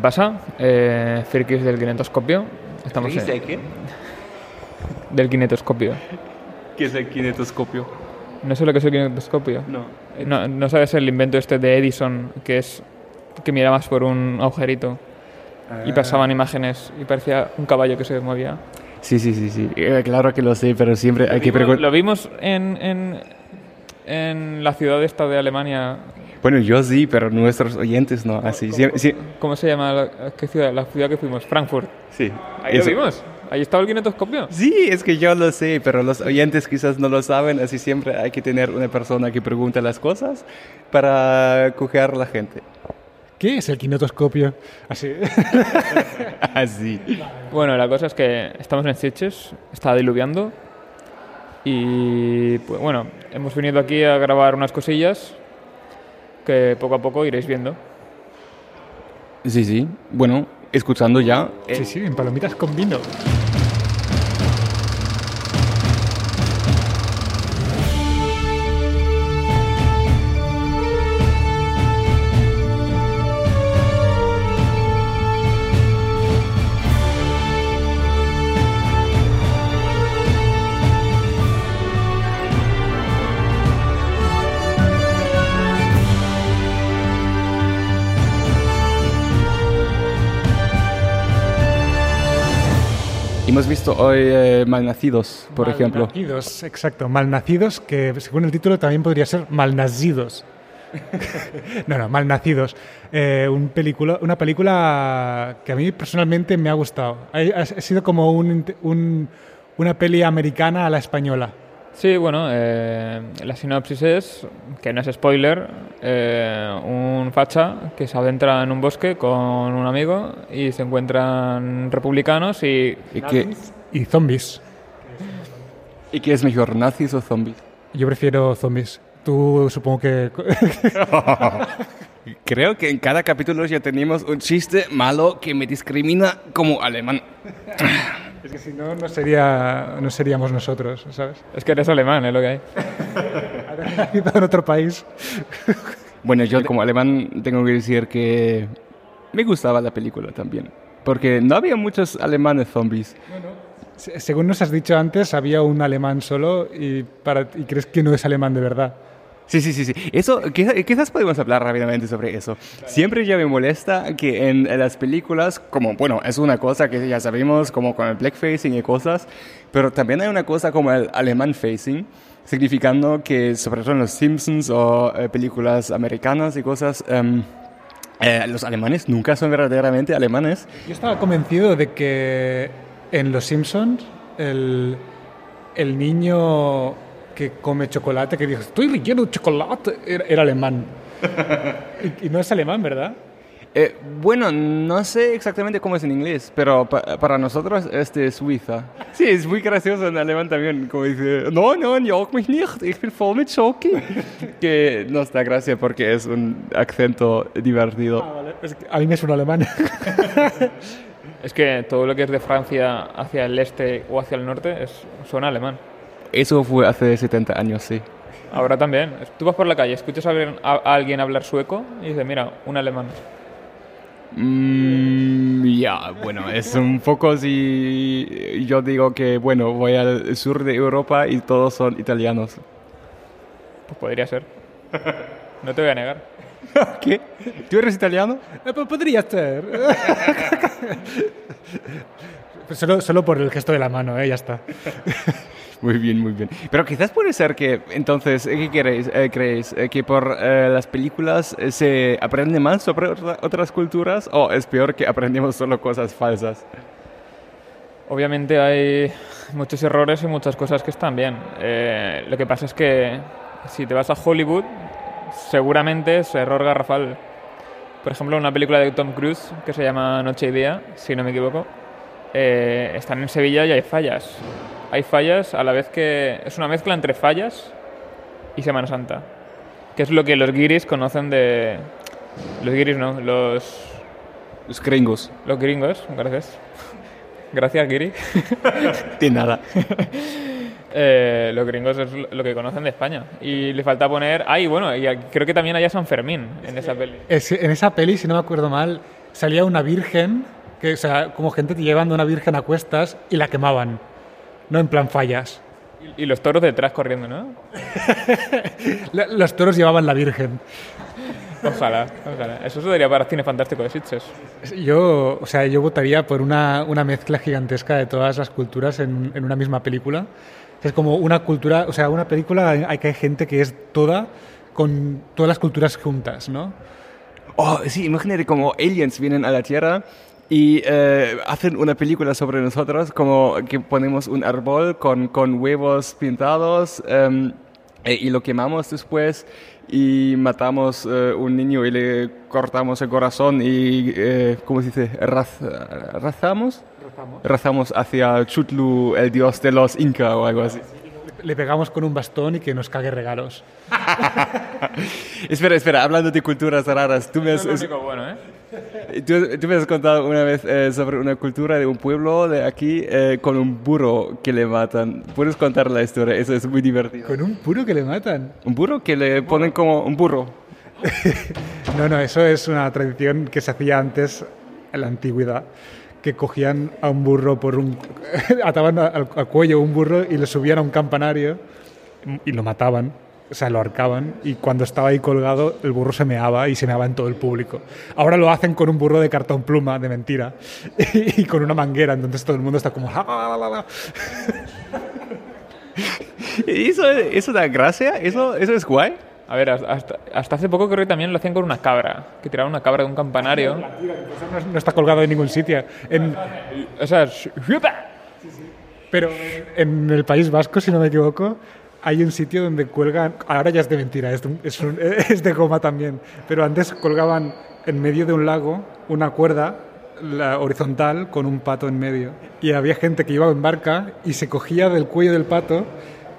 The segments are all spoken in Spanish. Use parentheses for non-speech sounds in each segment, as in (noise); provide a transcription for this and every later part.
pasa? Eh, Frikis del kinetoscopio. Estamos ¿Qué en- dice qué? (laughs) del kinetoscopio. ¿Qué es el kinetoscopio? ¿No sé lo que es el kinetoscopio? No. No, no sabes el invento este de Edison, que es que mirabas por un agujerito y pasaban imágenes y parecía un caballo que se movía. Sí, sí, sí, sí. Eh, claro que lo sé, pero siempre hay que preguntar. Lo vimos en, en, en la ciudad esta de Alemania. Bueno, yo sí, pero nuestros oyentes no. Así, sí, sí. ¿Cómo se llama la, qué ciudad, la ciudad que fuimos? Frankfurt. sí. Ahí Eso- lo vimos. Ahí estaba el kinetoscopio. Sí, es que yo lo sé, pero los oyentes quizás no lo saben, así siempre hay que tener una persona que pregunte las cosas para coger a la gente. ¿Qué es el kinetoscopio? Así. (laughs) Así. Bueno, la cosa es que estamos en Sitges, está diluviando y pues bueno, hemos venido aquí a grabar unas cosillas que poco a poco iréis viendo. Sí, sí. Bueno, escuchando ya. eh, Sí, sí, en palomitas con vino. Hemos visto hoy eh, Malnacidos, por ejemplo. Malnacidos, exacto. Malnacidos, que según el título también podría ser malnacidos. (laughs) no, no, malnacidos. Eh, un película, una película que a mí personalmente me ha gustado. Ha, ha- ha sido como un, un- una peli americana a la española. Sí, bueno, eh, la sinopsis es, que no es spoiler, eh, un facha que se adentra en un bosque con un amigo y se encuentran republicanos y ¿Y qué, Y zombies. ¿Y qué es mejor, nazis o zombies? Yo prefiero zombies. Tú supongo que... (laughs) Creo que en cada capítulo ya tenemos un chiste malo que me discrimina como alemán. Es que si no, no, sería, no seríamos nosotros, ¿sabes? es que eres alemán, es lo que hay. (laughs) Nacido en otro país. Bueno, yo como alemán tengo que decir que me gustaba la película también. Porque no había muchos alemanes zombies. Se- Según nos has dicho antes, había un alemán solo y, para, y crees que no es alemán de verdad. Sí, sí, sí, sí. Eso, quizás, podemos hablar rápidamente sobre eso. Siempre ya me molesta que en, las películas, como, bueno, es una cosa que ya sabemos, como con el blackfacing y cosas, pero también hay una cosa como el alemán facing, significando que, sobre todo en los Simpsons o eh, películas americanas y cosas, em, eh, los alemanes nunca son verdaderamente alemanes. Yo estaba convencido de que en Los Simpsons el, el niño que come chocolate, que dijo, estoy relleno de chocolate, era, era alemán. (laughs) y, y no es alemán, ¿verdad? Eh, bueno, no sé exactamente cómo es en inglés, pero pa- para nosotros es de Suiza. Sí, es muy gracioso en alemán también, como dice, no, no, jag mich nicht, ich bin voll mit Schoki. (laughs) que nos da gracia porque es un acento divertido. Es que a mí me suena alemán. (laughs) Es que todo lo que es de Francia hacia el este o hacia el norte es, suena alemán. Eso fue hace 70 años, sí. Ahora también. Tú vas por la calle, escuchas a alguien, a- a alguien hablar sueco y dices, mira, un alemán. Mm, ya, bueno, es un poco si yo digo que, bueno, voy al sur de Europa y todos son italianos. Pues podría ser. No te voy a negar. (laughs) ¿Qué? ¿Tú eres italiano? Eh, pues podría ser. (laughs) Solo, solo por el gesto de la mano, ¿eh? ya está. (laughs) (laughs) Muy bien, muy bien. Pero quizás puede ser que, entonces, ¿qué queréis, eh, creéis? Eh, ¿Que por eh, las películas eh, se aprende más sobre otra- otras culturas o es peor que aprendemos solo cosas falsas? Obviamente hay muchos errores y muchas cosas que están bien. Eh, lo que pasa es que si te vas a Hollywood, seguramente es error garrafal. Por ejemplo, una película de Tom Cruise que se llama Noche y Día, si no me equivoco, eh, están en Sevilla y hay fallas. Hay fallas a la vez que es una mezcla entre fallas y Semana Santa, que es lo que los guiris conocen de... Los guiris no, los, Los gringos. los gringos, gracias. Gracias, guiri. (laughs) De nada. (laughs) Eh, los gringos es lo que conocen de España. Y le falta poner. Ay, bueno, y creo que también haya San Fermín en esa peli. Es- en esa peli, si no me acuerdo mal, salía una virgen, que, o sea, como gente llevando una virgen a cuestas y la quemaban. No en plan fallas. Y, los toros detrás corriendo, ¿no? (laughs) Los toros llevaban la virgen. Ojalá, ojalá. Eso se daría para cine fantástico de Sitges. Yo, o sea, yo votaría por una, una mezcla gigantesca de todas las culturas en, en una misma película. Es como una cultura, o sea, una película hay que hay gente que es toda con todas las culturas juntas, ¿no? Oh, sí, imagínate como aliens vienen a la Tierra y eh, hacen una película sobre nosotros, como que ponemos un árbol con, con huevos pintados e- y lo quemamos después y matamos eh, un niño y le cortamos el corazón y, eh, ¿cómo se dice? Raz- ¿Razamos? Razamos hacia Chutlu, el dios de los Inca o algo así. Le pegamos con un bastón y que nos cague regalos. (laughs) Espera, espera, hablando de culturas raras, tú me has, Es lo único bueno, ¿eh? (laughs) Tú, tú me has contado una vez eh, sobre una cultura de un pueblo de aquí eh, con un burro que le matan. ¿Puedes contar la historia? Eso es muy divertido. Con un puro que le matan. Un burro que le ponen como un burro. (laughs) No, no, eso es una tradición que se hacía antes en la antigüedad, que cogían a un burro por un... (laughs) ataban al, al cuello un burro y le subían a un campanario y lo mataban, o sea, lo ahorcaban y cuando estaba ahí colgado el burro se meaba y se meaba en todo el público. Ahora lo hacen con un burro de cartón pluma, de mentira, (laughs) y, con una manguera, entonces todo el mundo está como... "Ja, ja, ja, ja, ja". ¿Y ¿Eso, eso da gracia? ¿Eso, ¿Eso es guay? A ver, hasta, hasta hace poco creo que también lo hacían con una cabra, que tiraban una cabra de un campanario. No, no está colgado en ningún sitio. En, O sea, Pero en el País Vasco, si no me equivoco, hay un sitio donde cuelgan, ahora ya es de mentira, es de, (laughs) es de goma también, pero antes colgaban en medio de un lago una cuerda la horizontal con un pato en medio. Y había gente que iba en barca y se cogía del cuello del pato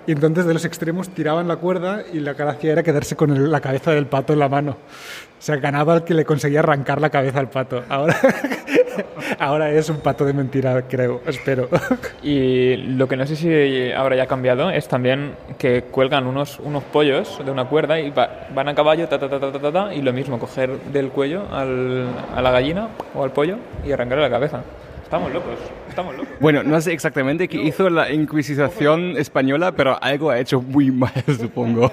y entonces de los extremos tiraban la cuerda y la gracia era quedarse con la cabeza del pato en la mano. O sea, ganaba el que le conseguía arrancar la cabeza al pato. Ahora, (laughs) (laughs) ahora es un pato de mentira, creo, espero. (laughs) Y lo que no sé si ahora ya ha cambiado es también que cuelgan unos, unos pollos de una cuerda y va- van a caballo, ta, ta, ta, ta, ta, ta, ta, y lo mismo, coger del cuello al- a la gallina o al pollo y arrancarle la cabeza. Estamos locos, estamos locos. Bueno, no sé exactamente qué hizo la Inquisición española, pero algo ha hecho muy mal, (laughs) supongo.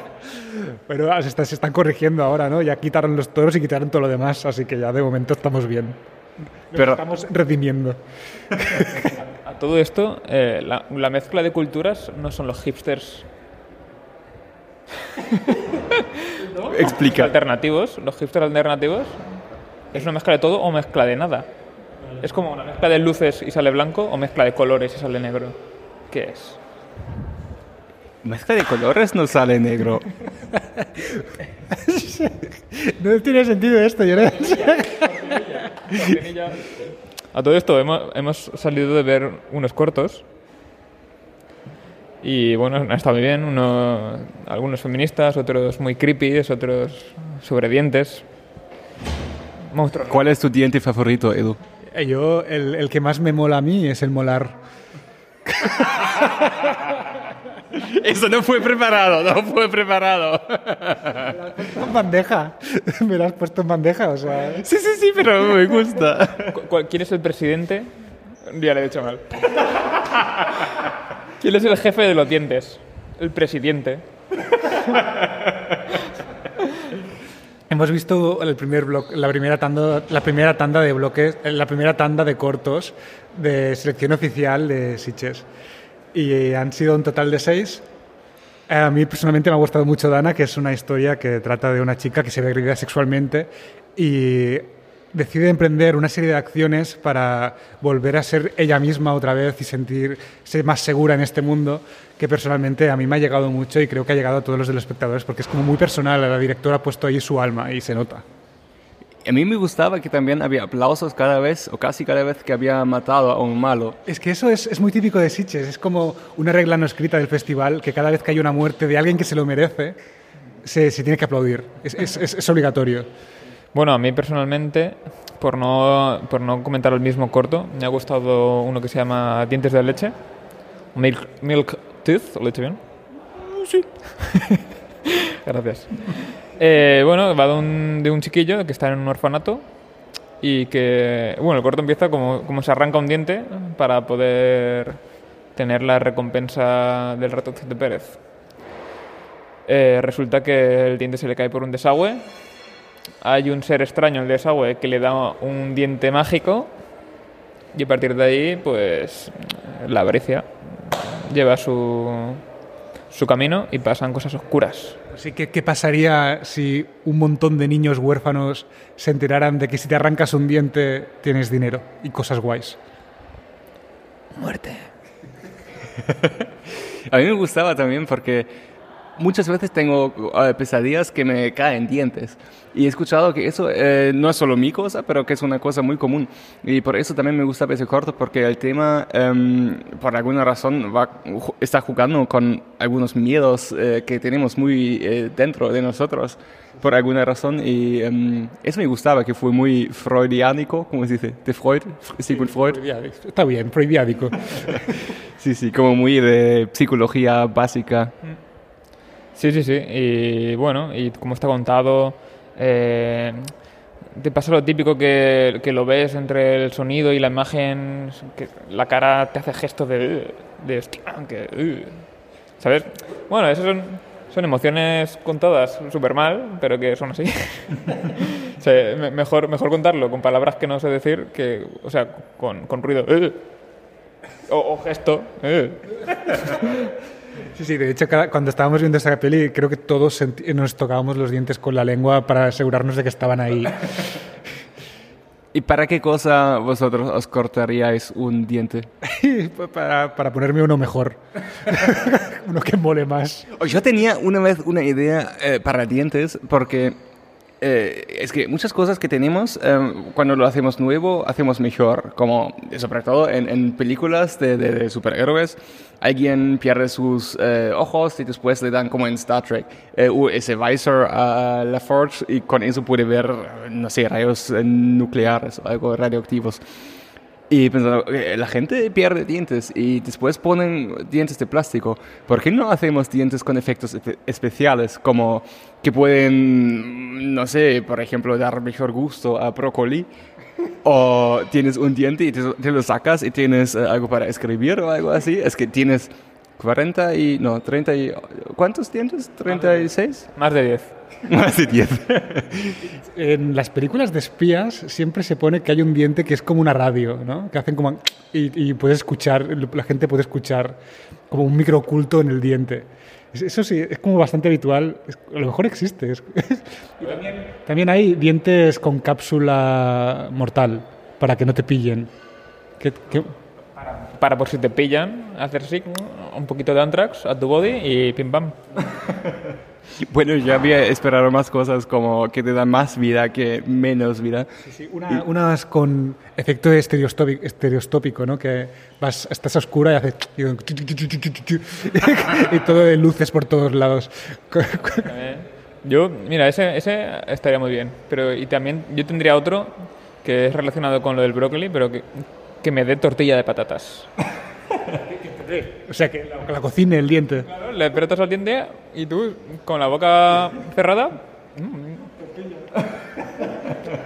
Pero ah, se, está- se están corrigiendo ahora, ¿no? Ya quitaron los toros y quitaron todo lo demás, así que ya de momento estamos bien. Pero- estamos redimiendo. A todo esto, eh, la, la mezcla de culturas no son los hipsters (laughs) Explica. alternativos, los hipsters alternativos, es una mezcla de todo o mezcla de nada. Es como una mezcla de luces y sale blanco o mezcla de colores y sale negro. ¿Qué es? Mezcla de colores no sale negro. (laughs) No tiene sentido esto, yo no- (laughs) (laughs) A todo esto hemos, hemos salido de ver unos cortos y bueno, han estado muy bien, uno, algunos feministas, otros muy creepy, otros sobre dientes. Monstruos. ¿Cuál es tu diente favorito, Edu? Eh, Yo, el, el que más me mola a mí es el molar. (laughs) Eso no fue preparado, no fue preparado. En bandeja. Me lo has puesto en bandeja, o sea... Sí, sí, sí, pero me gusta. ¿Quién es el presidente? Ya le he dicho mal. ¿Quién es el jefe de los dientes? El presidente. Hemos visto el primer la primera tanda, la primera tanda de bloques, eh, la primera tanda de cortos de selección oficial de Sitges. Y han sido un total de seis. A mí personalmente me ha gustado mucho Dana, que es una historia que trata de una chica que se ve agredida sexualmente y decide emprender una serie de acciones para volver a ser ella misma otra vez y sentirse más segura en este mundo, que personalmente a mí me ha llegado mucho y creo que ha llegado a todos los de los espectadores porque es como muy personal, la directora ha puesto ahí su alma y se nota. A mí me gustaba que también había aplausos cada vez, o casi cada vez que había matado a un malo. Es que eso es, es muy típico de Sitges, es como una regla no escrita del festival, que cada vez que hay una muerte de alguien que se lo merece, se, se tiene que aplaudir, es, es- es- es obligatorio. Bueno, a mí personalmente, por no, por no comentar el mismo corto, me ha gustado uno que se llama Dientes de leche. Milk, milk Teeth, ¿lo he dicho bien? Sí. (laughs) Gracias. Eh, bueno, va de un, de un chiquillo que está en un orfanato y que, bueno, el corto empieza como, como se arranca un diente para poder tener la recompensa del ratoncito Pérez. Eh, resulta que el diente se le cae por un desagüe. Hay un ser extraño en el desagüe que le da un diente mágico y a partir de ahí, pues, la avaricia lleva su, su camino y pasan cosas oscuras. Así que, ¿qué pasaría si un montón de niños huérfanos se enteraran de que si te arrancas un diente tienes dinero y cosas guays? Muerte. (laughs) A mí me gustaba también porque muchas veces tengo eh, pesadillas que me caen dientes. Y he escuchado que eso eh, no es solo mi cosa, pero que es una cosa muy común. Y por eso también me gusta ese corto, porque el tema, em, por alguna razón, va, está jugando con algunos miedos eh, que tenemos muy dentro de nosotros, por alguna razón. Y em, eso me gustaba, que fue muy freudiánico, como se dice? De Freud, Sigmund Freud. Está bien, freudiánico. (laughs) sí, sí, como muy de psicología básica. Sí, sí, sí. Y bueno, y como está contado, eh, te pasa lo típico que, que, lo ves entre el sonido y la imagen, que la cara te hace gestos de, de que, uh", ¿sabes? Bueno, esas son, son emociones contadas súper mal, pero que son así. (laughs) mejor, mejor contarlo con palabras que no sé decir que, o sea, con, con ruido. Uh", o, o, gesto. Uh". Sí, sí, de hecho, cuando estábamos viendo esa peli, creo que todos nos tocábamos los dientes con la lengua para asegurarnos de que estaban ahí. (laughs) ¿Y para qué cosa vosotros os cortaríais un diente? (laughs) para, para, ponerme uno mejor. (laughs) uno que mole más. Yo tenía una vez una idea eh, para dientes porque eh, es que muchas cosas que tenemos, eh, cuando lo hacemos nuevo, hacemos mejor. Como, sobre todo en, películas de, superhéroes, alguien pierde sus eh, ojos y después le dan, como en Star Trek, eh, ese visor a la Forge y con eso puede ver, no sé, rayos nucleares o algo radioactivos. Y pensando, la gente pierde dientes y después ponen dientes de plástico. ¿Por qué no hacemos dientes con efectos especiales como que pueden, no sé, por ejemplo, dar mejor gusto a brócoli? O tienes un diente y te, te lo sacas y tienes uh, algo para escribir o algo así. Es que tienes 40 y, no, 30 y, ¿cuántos dientes? ¿36? Más de 10. (laughs) Más de 10. en las películas de espías siempre se pone que hay un diente que es como una radio, ¿no? Que hacen como... Y, y puedes escuchar, la gente puede escuchar como un micro oculto en el diente. Eso sí, es como bastante habitual. a lo mejor existe. y también, también, hay dientes con cápsula mortal para que no te pillen. ¿Qué, qué? Para, para, por si te pillan, hacer así un poquito de antrax a tu body y pim pam. (laughs) Bueno, ya había esperado más cosas como que te dan más vida que menos vida. Sí, sí, una, y... unas con efecto estereostópico, estereostópico, ¿no? Que vas, estás a oscura y haces... (laughs) y todo de luces por todos lados. Yo, mira, ese, ese estaría muy bien. Pero y también yo tendría otro que es relacionado con lo del brócoli, pero que, que me dé tortilla de patatas. (laughs) O sea, que la, que la cocine el diente. Claro, le apretas al diente y tú, con la boca cerrada...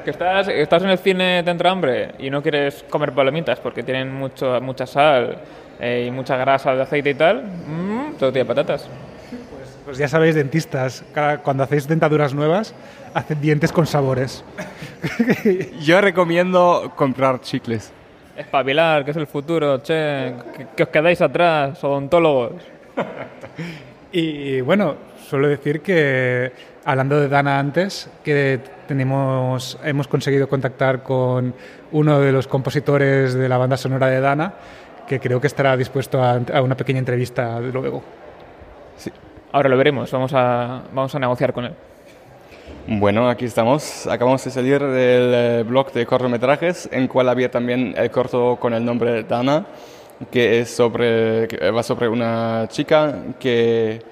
que estás, estás en el cine, te entra hambre y no quieres comer palomitas porque tienen mucho, mucha sal eh, y mucha grasa de aceite y tal, mmm, tortilla de patatas. Pues, pues, ya sabéis, dentistas, cuando hacéis dentaduras nuevas, hacen dientes con sabores. Yo recomiendo comprar chicles. Espabilar, que es el futuro, che, que, que os quedáis atrás, odontólogos. (laughs) y bueno, suelo decir que, hablando de Dana antes, que tenemos, hemos conseguido contactar con uno de los compositores de la banda sonora de Dana, que creo que estará dispuesto a, a una pequeña entrevista luego. Sí. Ahora lo veremos, vamos a, vamos a negociar con él. Bueno, aquí estamos. Acabamos de salir del eh, blog de cortometrajes, en cual había también el corto con el nombre Dana, que, es sobre, va sobre una chica que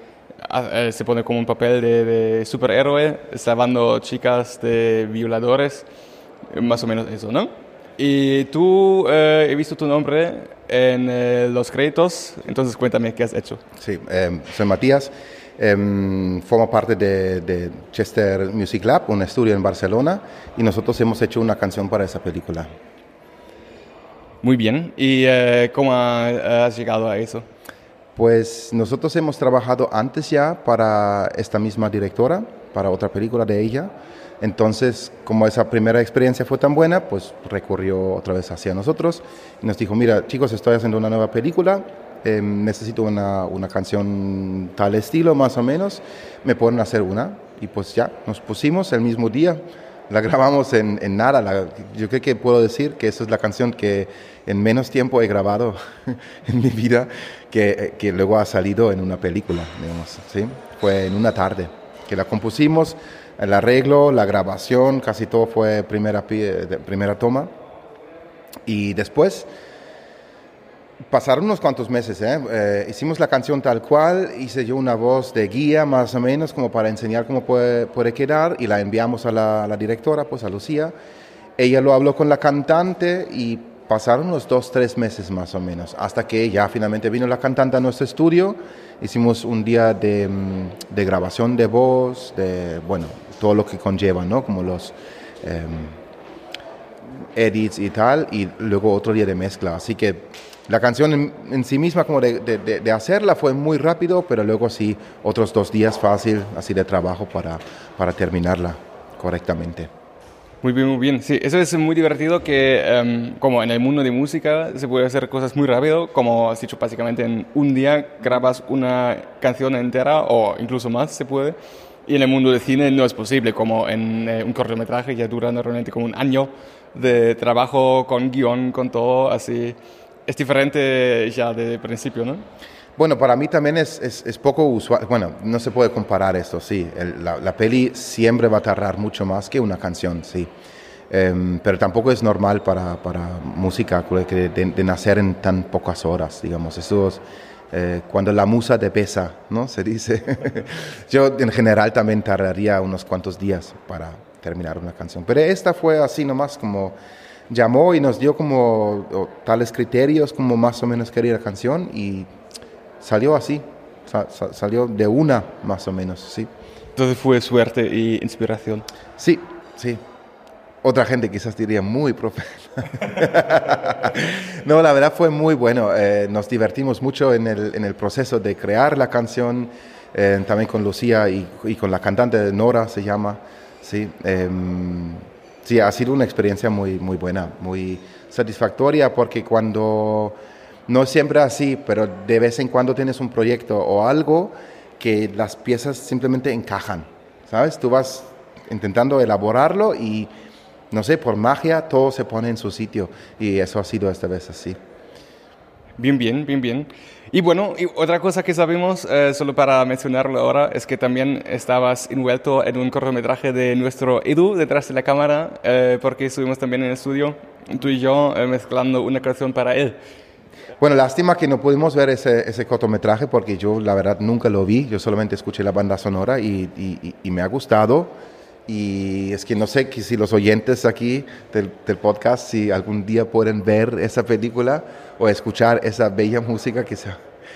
eh, se pone como un papel de, superhéroe, salvando chicas de violadores, más o menos eso, ¿no? Y tú, eh, he visto tu nombre en los créditos, entonces cuéntame qué has hecho. Sí, soy Matías. Em, forma parte de, de, Chester Music Lab, un estudio en Barcelona, y nosotros hemos hecho una canción para esa película. Muy bien. ¿Y eh, cómo has llegado a eso? Pues nosotros hemos trabajado antes ya para esta misma directora, para otra película de ella. Entonces, como esa primera experiencia fue tan buena, pues recurrió otra vez hacia nosotros y nos dijo, mira chicos, estoy haciendo una nueva película, em, necesito una, una, canción tal estilo más o menos, me pueden hacer una. Y pues ya, nos pusimos el mismo día, la grabamos en, en nada. yo creo que puedo decir que esa es la canción que en menos tiempo he grabado (laughs) en mi vida, que, que luego ha salido en una película, digamos, ¿sí? Fue en una tarde que la compusimos el arreglo, la grabación, casi todo fue primera, primera toma. Y después pasaron unos cuantos meses, ¿eh? ¿eh? hicimos la canción tal cual, hice yo una voz de guía más o menos como para enseñar cómo puede, puede quedar y la enviamos a la, a la, directora, pues a Lucía. Ella lo habló con la cantante y pasaron unos dos, tres meses más o menos, hasta que ya finalmente vino la cantante a nuestro estudio, hicimos un día de, mm, de grabación de voz, de, bueno, todo lo que conlleva, ¿no? Como los em, edits y tal, y luego otro día de mezcla. Así que la canción en, sí misma, como de, de, hacerla, fue muy rápido, pero luego sí, otros dos días fácil, así de trabajo para, para terminarla correctamente. Muy bien, muy bien. Sí, eso es muy divertido que em, como en el mundo de música se puede hacer cosas muy rápido, como has dicho, básicamente en un día grabas una canción entera o incluso más se puede. Y en el mundo del cine no es posible, como en eh, un cortometraje ya dura normalmente como un año de trabajo con guion, con todo, así. Es diferente ya de principio, ¿no? Bueno, para mí también es, es, poco usual, bueno, no se puede comparar esto, sí. la, peli siempre va a tardar mucho más que una canción, sí. Um, pero tampoco es normal para, para música de, de, nacer en tan pocas horas, digamos. Eso es, eh, cuando la musa te pesa, ¿no? Se dice. (laughs) Yo en general también tardaría unos cuantos días para terminar una canción. Pero esta fue así nomás como llamó y nos dio como tales criterios como más o menos quería la canción y salió así, salió de una más o menos, sí. Entonces fue suerte y inspiración. Sí, sí, otra gente quizás diría muy profesional. (laughs) no, la verdad fue muy bueno. Eh, nos divertimos mucho en el, en el, proceso de crear la canción, eh, también con Lucía y, y, con la cantante Nora, se llama. Sí, eh, sí, ha sido una experiencia muy, muy buena, muy satisfactoria, porque cuando, no siempre así, pero de vez en cuando tienes un proyecto o algo que las piezas simplemente encajan, ¿sabes? Tú vas intentando elaborarlo y no sé, por magia todo se pone en su sitio y eso ha sido esta vez así. Bien, bien, bien, bien. Y bueno, y otra cosa que sabemos, eh, solo para mencionarlo ahora, es que también estabas envuelto en un cortometraje de nuestro Edu detrás de la cámara, eh, porque estuvimos también en el estudio, tú y yo, eh, mezclando una canción para él. Bueno, lástima que no pudimos ver ese, ese, cortometraje porque yo la verdad nunca lo vi, yo solamente escuché la banda sonora y, y, y me ha gustado. Y es que no sé si los oyentes aquí del, del, podcast, si algún día pueden ver esa película o escuchar esa bella música que se,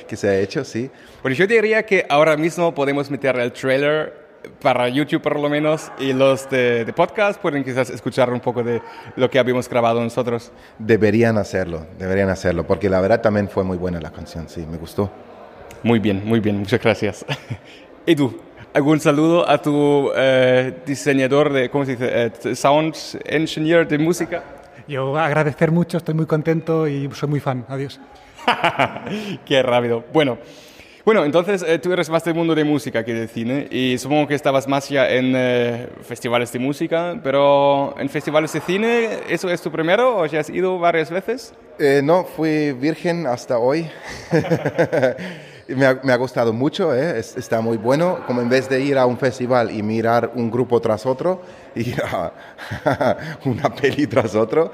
que se ha hecho, sí. Bueno, yo diría que ahora mismo podemos meter el trailer para YouTube por lo menos y los de, de, podcast pueden quizás escuchar un poco de lo que habíamos grabado nosotros. Deberían hacerlo, deberían hacerlo, porque la verdad también fue muy buena la canción, sí, me gustó. Muy bien, muy bien, muchas gracias. (laughs) ¿Y tú? ¿Algún saludo a tu eh, diseñador de, ¿cómo se dice? Eh, sound engineer de música. Yo agradecer mucho, estoy muy contento y soy muy fan. Adiós. (laughs) Qué rápido. Bueno, bueno, entonces eh, tú eres más del mundo de música que de cine y supongo que estabas más ya en eh, festivales de música, pero en festivales de cine, ¿eso es tu primero o ya has ido varias veces? Eh, no, fui virgen hasta hoy. (laughs) me, ha, me, ha, gustado mucho, ¿eh? es, está muy bueno, como en vez de ir a un festival y mirar un grupo tras otro, (laughs) ir (laughs) una peli tras otro,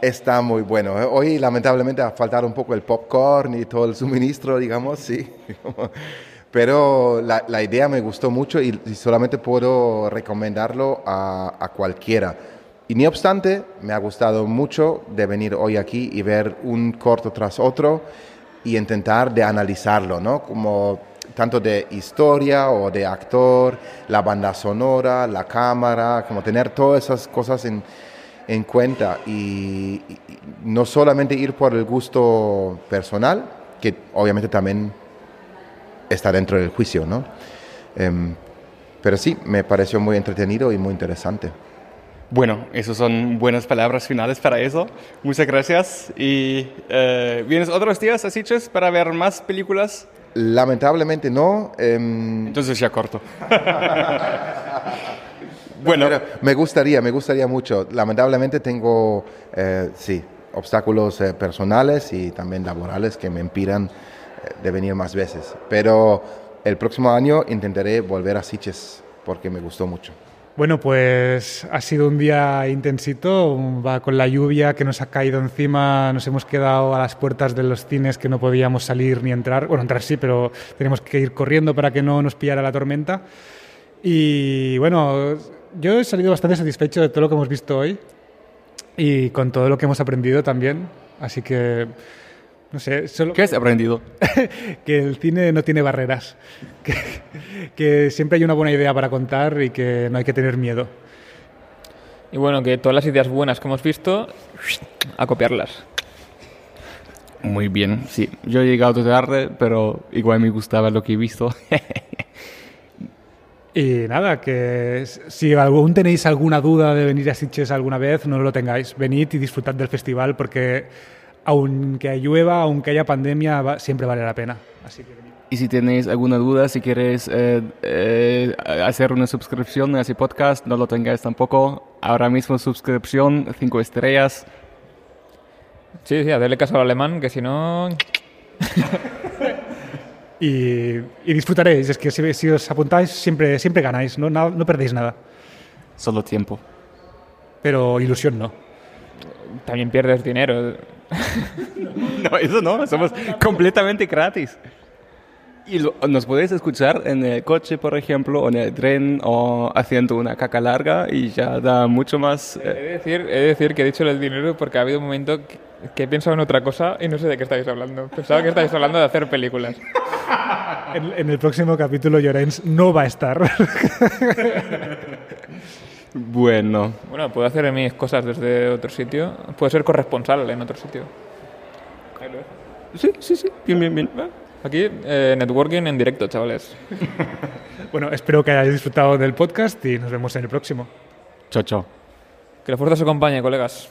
está muy bueno. ¿eh? Hoy lamentablemente ha faltado un poco el popcorn y todo el suministro, digamos, sí. (laughs) Pero la, la idea me gustó mucho y, y solamente puedo recomendarlo a, a cualquiera. Y no obstante, me ha gustado mucho de venir hoy aquí y ver un corto tras otro y intentar de analizarlo, ¿no? Como tanto de historia o de actor, la banda sonora, la cámara, como tener todas esas cosas en, en cuenta y, no solamente ir por el gusto personal, que obviamente también está dentro del juicio, ¿no? Em, pero sí, me pareció muy entretenido y muy interesante. Bueno, esas son buenas palabras finales para eso. Muchas gracias. ¿Y eh, vienes otros días a Sitges para ver más películas? Lamentablemente no. em, Entonces ya corto. (laughs) (laughs) bueno, Pero me gustaría, me gustaría mucho. Lamentablemente tengo, eh, sí, obstáculos eh, personales y también laborales que me impidan eh, de venir más veces. Pero el próximo año intentaré volver a Sitges porque me gustó mucho. Bueno, pues ha sido un día intensito, va con la lluvia que nos ha caído encima, nos hemos quedado a las puertas de los cines que no podíamos salir ni entrar, bueno, entrar sí, pero tenemos que ir corriendo para que no nos pillara la tormenta. Y bueno, yo he salido bastante satisfecho de todo lo que hemos visto hoy y con todo lo que hemos aprendido también, así que, no sé, solo ¿qué has aprendido? (laughs) que el cine no tiene barreras, (laughs) que, que siempre hay una buena idea para contar y que no hay que tener miedo. Y bueno, que todas las ideas buenas que hemos visto, a copiarlas. Muy bien, sí. Yo he llegado tarde, pero igual me gustaba lo que he visto. (laughs) Y nada, que si aún tenéis alguna duda de venir a Sitges alguna vez, no lo tengáis. Venid y disfrutad del festival porque aunque llueva, aunque haya pandemia, va- siempre vale la pena. Así que venid. Y si tenéis alguna duda, si queréis eh, eh, hacer una suscripción a ese podcast, no lo tengáis tampoco. Ahora mismo suscripción, cinco estrellas. Sí, sí, hacerle caso al alemán, que si no... (laughs) Y, y disfrutaréis. Es que si, si os apuntáis, siempre, siempre ganáis, ¿no? Nada- no perdéis nada. Solo tiempo. Pero ilusión no. También pierdes dinero. (laughs) No, eso no, somos completamente gratis. Y lo- nos podéis escuchar en el coche, por ejemplo, o en el tren, o haciendo una caca larga y ya da mucho más... He eh, de decir, he de decir que he dicho el dinero porque ha habido un momento que, que he pensado en otra cosa y no sé de qué estáis hablando. Pensaba que estáis hablando de hacer películas. En, en el próximo capítulo, Llorens no va a estar. (laughs) bueno, Bueno, puedo hacer mis cosas desde otro sitio. Puedo ser corresponsal en otro sitio. Ahí lo dejo. sí, sí, sí, bien, bien, bien. Aquí, eh, networking en directo, chavales. (laughs) bueno, espero que hayáis disfrutado del podcast y nos vemos en el próximo. Chao, chao. Que la fuerza os acompañe, colegas.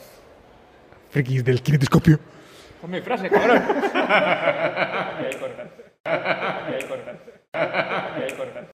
Frikis del kinetoscopio. Con mi frase, cabrón. Y ahí cortan.